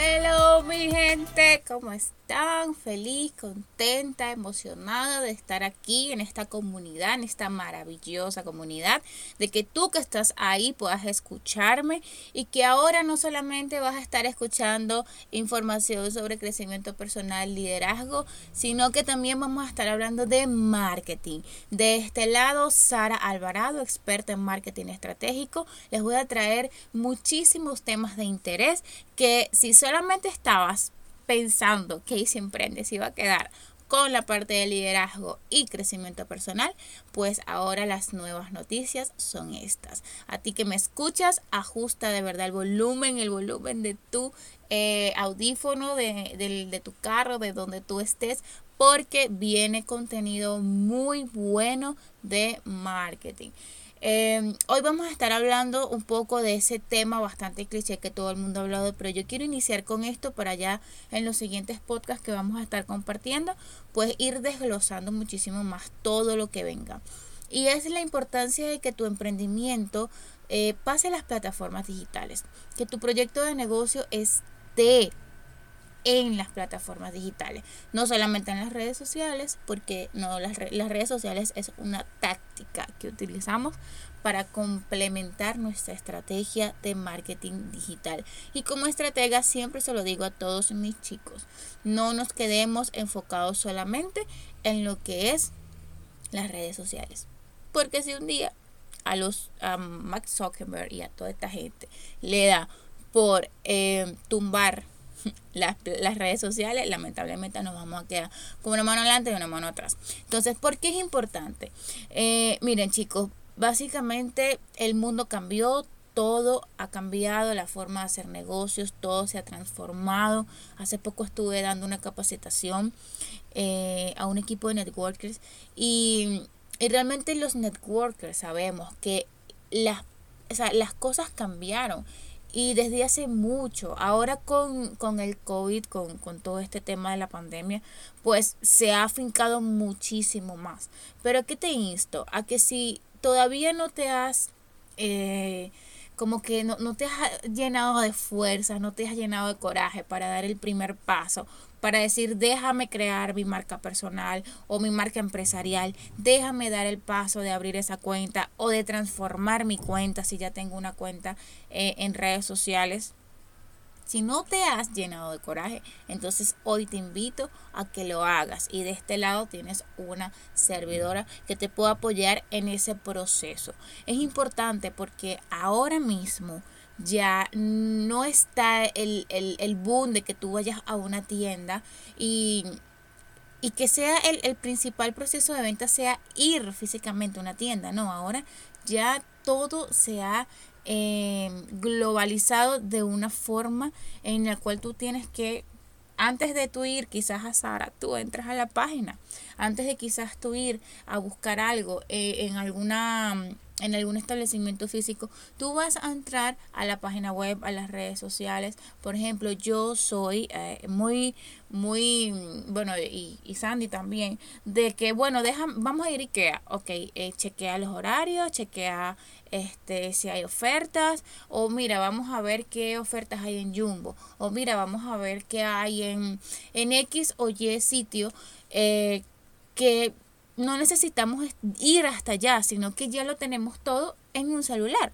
Hello mi gente, ¿cómo están? feliz, contenta, emocionada de estar aquí en esta comunidad, en esta maravillosa comunidad, de que tú que estás ahí puedas escucharme y que ahora no solamente vas a estar escuchando información sobre crecimiento personal, liderazgo, sino que también vamos a estar hablando de marketing. De este lado, Sara Alvarado, experta en marketing estratégico, les voy a traer muchísimos temas de interés que si solamente estabas pensando que se iba a quedar con la parte de liderazgo y crecimiento personal, pues ahora las nuevas noticias son estas. A ti que me escuchas, ajusta de verdad el volumen, el volumen de tu eh, audífono, de, de tu carro, de donde tú estés, porque viene contenido muy bueno de marketing. Em, hoy vamos a estar hablando un poco de ese tema bastante cliché que todo el mundo ha hablado, pero yo quiero iniciar con esto para ya en los siguientes podcasts que vamos a estar compartiendo, pues ir desglosando muchísimo más todo lo que venga. Y es la importancia de que tu emprendimiento eh, pase a las plataformas digitales, que tu proyecto de negocio esté en las plataformas digitales, no solamente en las redes sociales, porque no las, redes sociales es una táctica que utilizamos para complementar nuestra estrategia de marketing digital. Y como estratega siempre se lo digo a todos mis chicos, no nos quedemos enfocados solamente en lo que es las redes sociales. Porque si un día a los a Max Zuckerberg y a toda esta gente le da por eh, tumbar las, redes sociales, lamentablemente nos vamos a quedar con una mano adelante y una mano atrás. Entonces, ¿por qué es importante? Eh, miren chicos, básicamente el mundo cambió, todo ha cambiado, la forma de hacer negocios, todo se ha transformado. Hace poco estuve dando una capacitación eh, a un equipo de networkers y, y, realmente los networkers sabemos que las, las cosas cambiaron y desde hace mucho, ahora con, con el COVID, con, con, todo este tema de la pandemia, pues se ha afincado muchísimo más. Pero ¿qué te insto? A que si todavía no te has... Eh, como que no, no te has llenado de fuerza, no te has llenado de coraje para dar el primer paso, para decir déjame crear mi marca personal o mi marca empresarial, déjame dar el paso de abrir esa cuenta o de transformar mi cuenta si ya tengo una cuenta eh, en redes sociales. Si no te has llenado de coraje, entonces hoy te invito a que lo hagas. Y de este lado tienes una servidora que te puede apoyar en ese proceso. Es importante porque ahora mismo ya no está el, el, boom de que tú vayas a una tienda y, y que sea el, el principal proceso de venta sea ir físicamente a una tienda. No, ahora ya todo se ha eh, globalizado de una forma en la cual tú tienes que, antes de tú ir quizás a Sara, tú entras a la página, antes de quizás tú ir a buscar algo eh, en alguna en algún establecimiento físico, tú vas a entrar a la página web, a las redes sociales. Por ejemplo, yo soy eh, muy, muy, bueno, y, y, Sandy también, de que, bueno, deja, vamos a ir a Ikea, ok, eh, chequea los horarios, chequea este, si hay ofertas, o mira, vamos a ver qué ofertas hay en Jumbo, o mira, vamos a ver qué hay en, en X o Y sitio eh, que no necesitamos ir hasta allá, sino que ya lo tenemos todo en un celular.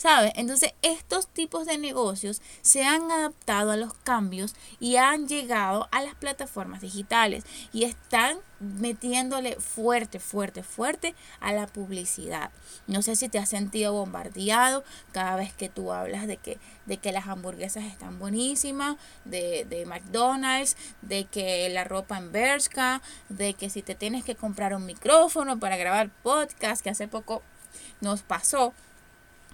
¿Sabes? Entonces estos tipos de negocios se han adaptado a los cambios y han llegado a las plataformas digitales y están metiéndole fuerte, fuerte, fuerte a la publicidad. No sé si te has sentido bombardeado cada vez que tú hablas de que, de que las hamburguesas están buenísimas, de, de McDonald's, de que la ropa en Bershka, de que si te tienes que comprar un micrófono para grabar podcast, que hace poco nos pasó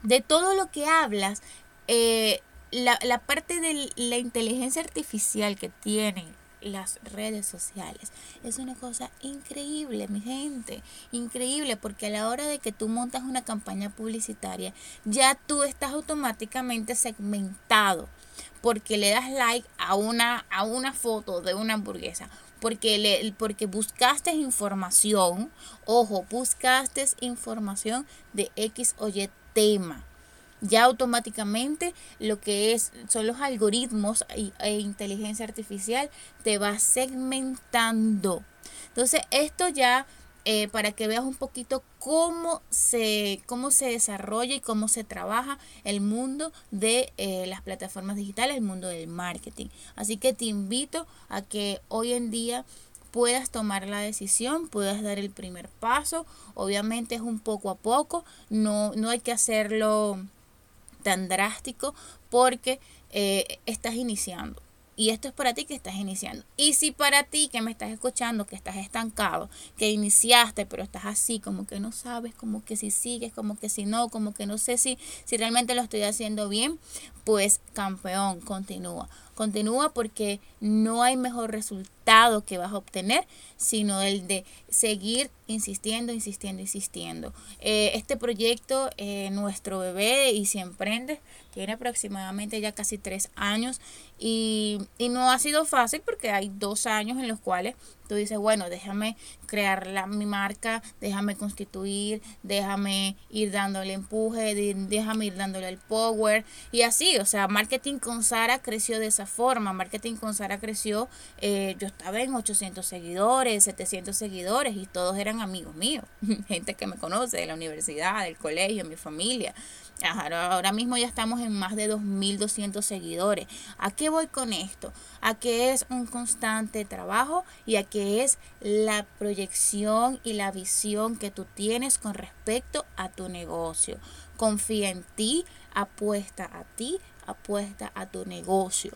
de todo lo que hablas, eh, la, la parte de la inteligencia artificial que tienen las redes sociales. Es una cosa increíble, mi gente. Increíble, porque a la hora de que tú montas una campaña publicitaria, ya tú estás automáticamente segmentado. Porque le das like a una, a una foto de una hamburguesa. Porque, le, porque buscaste información. Ojo, buscaste información de X o Y tema ya automáticamente lo que es son los algoritmos e, inteligencia artificial te va segmentando entonces esto ya eh, para que veas un poquito cómo se, cómo se desarrolla y cómo se trabaja el mundo de eh, las plataformas digitales, el mundo del marketing. Así que te invito a que hoy en día puedas tomar la decisión, puedas dar el primer paso. Obviamente es un poco a poco, no, no hay que hacerlo tan drástico porque eh, estás iniciando. Y esto es para ti que estás iniciando. Y si para ti que me estás escuchando, que estás estancado, que iniciaste, pero estás así, como que no sabes, como que si sigues, como que si no, como que no sé si, si realmente lo estoy haciendo bien, pues campeón, continúa. Continúa porque no hay mejor resultado que vas a obtener, sino el de seguir insistiendo, insistiendo, insistiendo. Eh, este proyecto, eh, nuestro bebé y si emprendes, tiene aproximadamente ya casi tres años y, y no ha sido fácil porque hay dos años en los cuales Tú dices, bueno, déjame crear la, mi marca, déjame constituir, déjame ir dándole empuje, déjame ir dándole el power. Y así, o sea, Marketing con Sara creció de esa forma. Marketing con Sara creció, eh, yo estaba en 800 seguidores, 700 seguidores y todos eran amigos míos, gente que me conoce de la universidad, del colegio, mi familia. Ahora mismo ya estamos en más de 2.200 seguidores. ¿A qué voy con esto? A que es un constante trabajo y a que es la proyección y la visión que tú tienes con respecto a tu negocio. Confía en ti, apuesta a ti, apuesta a tu negocio.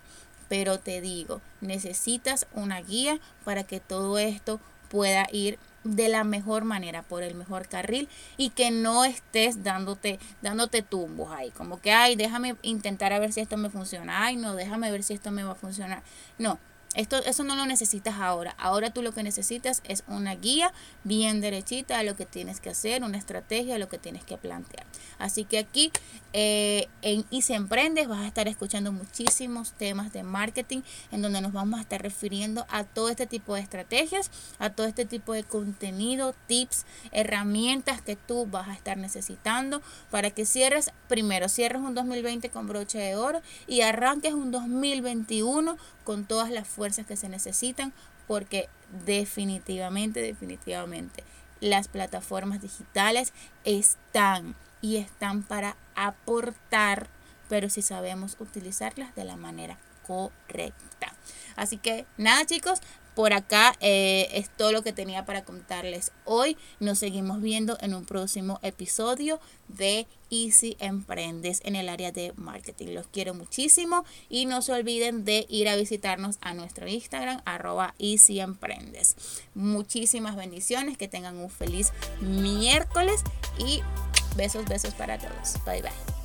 Pero te digo, necesitas una guía para que todo esto pueda ir de la mejor manera, por el mejor carril y que no estés dándote, dándote tumbos ahí, como que, ay, déjame intentar a ver si esto me funciona, ay, no, déjame ver si esto me va a funcionar. No, esto, eso no lo necesitas ahora. Ahora tú lo que necesitas es una guía bien derechita a lo que tienes que hacer, una estrategia a lo que tienes que plantear. Así que aquí eh, en Y se emprendes vas a estar escuchando muchísimos temas de marketing en donde nos vamos a estar refiriendo a todo este tipo de estrategias, a todo este tipo de contenido, tips, herramientas que tú vas a estar necesitando para que cierres, primero cierres un 2020 con broche de oro y arranques un 2021 con todas las fuerzas que se necesitan porque definitivamente, definitivamente las plataformas digitales están y están para aportar, pero si sabemos utilizarlas de la manera correcta. Así que nada chicos, por acá eh, es todo lo que tenía para contarles hoy. Nos seguimos viendo en un próximo episodio de Easy Emprendes en el área de marketing. Los quiero muchísimo y no se olviden de ir a visitarnos a nuestro Instagram arroba Easy Emprendes. Muchísimas bendiciones, que tengan un feliz miércoles y besos, besos para todos. Bye bye.